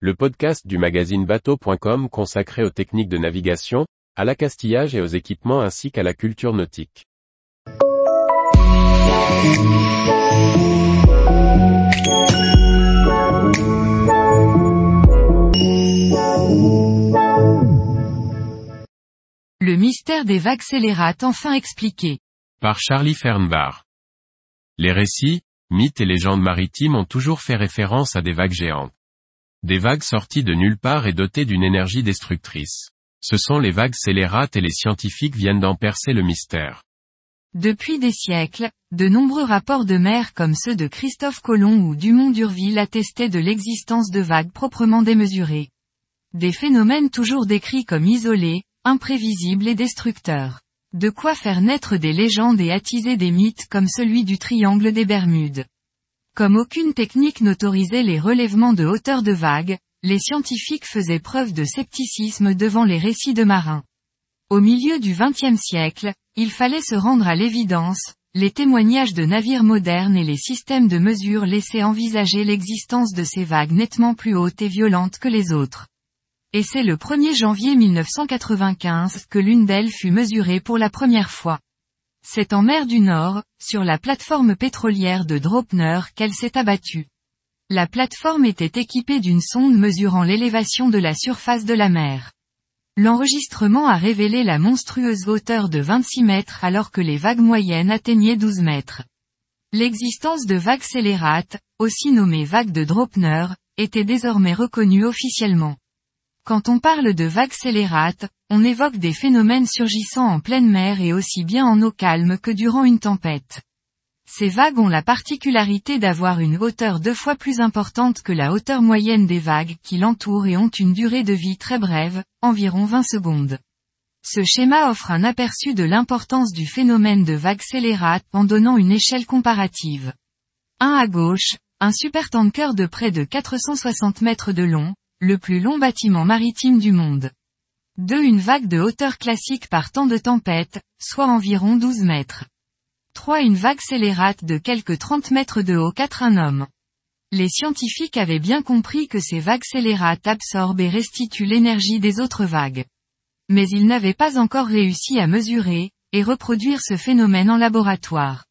le podcast du magazine bateau.com consacré aux techniques de navigation, à l'accastillage et aux équipements ainsi qu'à la culture nautique. Le mystère des vagues scélérates enfin expliqué. Par Charlie Fernbach. Les récits, mythes et légendes maritimes ont toujours fait référence à des vagues géantes. Des vagues sorties de nulle part et dotées d'une énergie destructrice. Ce sont les vagues scélérates et les scientifiques viennent d'en percer le mystère. Depuis des siècles, de nombreux rapports de mer comme ceux de Christophe Colomb ou Dumont d'Urville attestaient de l'existence de vagues proprement démesurées. Des phénomènes toujours décrits comme isolés, imprévisibles et destructeurs. De quoi faire naître des légendes et attiser des mythes comme celui du triangle des Bermudes. Comme aucune technique n'autorisait les relèvements de hauteur de vagues, les scientifiques faisaient preuve de scepticisme devant les récits de marins. Au milieu du XXe siècle, il fallait se rendre à l'évidence, les témoignages de navires modernes et les systèmes de mesure laissaient envisager l'existence de ces vagues nettement plus hautes et violentes que les autres. Et c'est le 1er janvier 1995 que l'une d'elles fut mesurée pour la première fois. C'est en mer du Nord, sur la plateforme pétrolière de Dropner qu'elle s'est abattue. La plateforme était équipée d'une sonde mesurant l'élévation de la surface de la mer. L'enregistrement a révélé la monstrueuse hauteur de 26 mètres alors que les vagues moyennes atteignaient 12 mètres. L'existence de vagues scélérates, aussi nommées vagues de Dropner, était désormais reconnue officiellement. Quand on parle de vagues scélérates, on évoque des phénomènes surgissant en pleine mer et aussi bien en eau calme que durant une tempête. Ces vagues ont la particularité d'avoir une hauteur deux fois plus importante que la hauteur moyenne des vagues qui l'entourent et ont une durée de vie très brève, environ 20 secondes. Ce schéma offre un aperçu de l'importance du phénomène de vagues scélérates en donnant une échelle comparative. 1 à gauche, un supertanker de près de 460 mètres de long, le plus long bâtiment maritime du monde. 2. Une vague de hauteur classique par temps de tempête, soit environ 12 mètres. 3. Une vague scélérate de quelques 30 mètres de haut 4. Un homme. Les scientifiques avaient bien compris que ces vagues scélérates absorbent et restituent l'énergie des autres vagues. Mais ils n'avaient pas encore réussi à mesurer, et reproduire ce phénomène en laboratoire.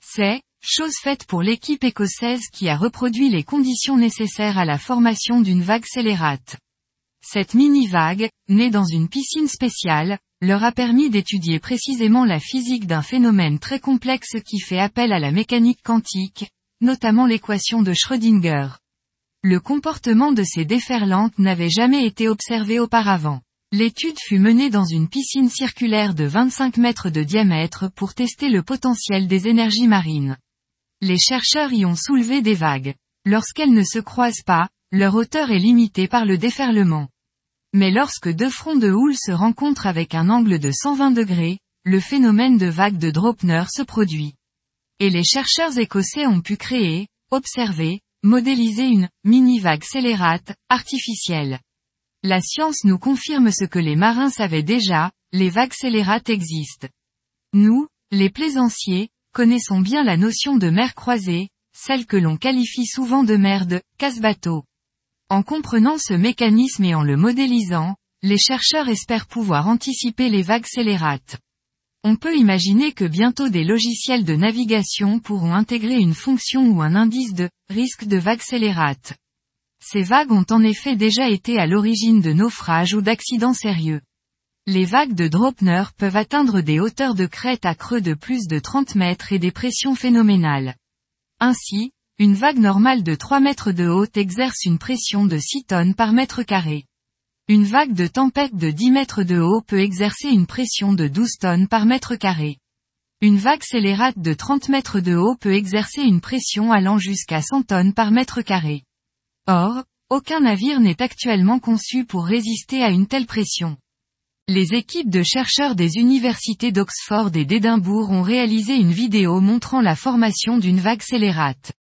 C'est, chose faite pour l'équipe écossaise qui a reproduit les conditions nécessaires à la formation d'une vague scélérate. Cette mini-vague, née dans une piscine spéciale, leur a permis d'étudier précisément la physique d'un phénomène très complexe qui fait appel à la mécanique quantique, notamment l'équation de Schrödinger. Le comportement de ces déferlantes n'avait jamais été observé auparavant. L'étude fut menée dans une piscine circulaire de 25 mètres de diamètre pour tester le potentiel des énergies marines. Les chercheurs y ont soulevé des vagues. Lorsqu'elles ne se croisent pas, leur hauteur est limitée par le déferlement. Mais lorsque deux fronts de houle se rencontrent avec un angle de 120 degrés, le phénomène de vague de Dropner se produit. Et les chercheurs écossais ont pu créer, observer, modéliser une mini-vague scélérate, artificielle. La science nous confirme ce que les marins savaient déjà, les vagues scélérates existent. Nous, les plaisanciers, connaissons bien la notion de mer croisée, celle que l'on qualifie souvent de mer de casse-bateau. En comprenant ce mécanisme et en le modélisant, les chercheurs espèrent pouvoir anticiper les vagues scélérates. On peut imaginer que bientôt des logiciels de navigation pourront intégrer une fonction ou un indice de risque de vagues scélérates. Ces vagues ont en effet déjà été à l'origine de naufrages ou d'accidents sérieux. Les vagues de Dropner peuvent atteindre des hauteurs de crête à creux de plus de 30 mètres et des pressions phénoménales. Ainsi, une vague normale de 3 mètres de haut exerce une pression de 6 tonnes par mètre carré. Une vague de tempête de 10 mètres de haut peut exercer une pression de 12 tonnes par mètre carré. Une vague scélérate de 30 mètres de haut peut exercer une pression allant jusqu'à 100 tonnes par mètre carré. Or, aucun navire n'est actuellement conçu pour résister à une telle pression. Les équipes de chercheurs des universités d'Oxford et d'Édimbourg ont réalisé une vidéo montrant la formation d'une vague scélérate.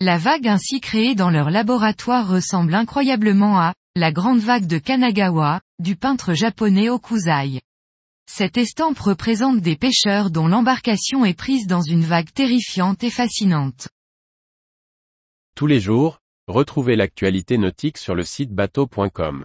La vague ainsi créée dans leur laboratoire ressemble incroyablement à la grande vague de Kanagawa, du peintre japonais Okuzai. Cette estampe représente des pêcheurs dont l'embarcation est prise dans une vague terrifiante et fascinante. Tous les jours, Retrouvez l'actualité nautique sur le site bateau.com.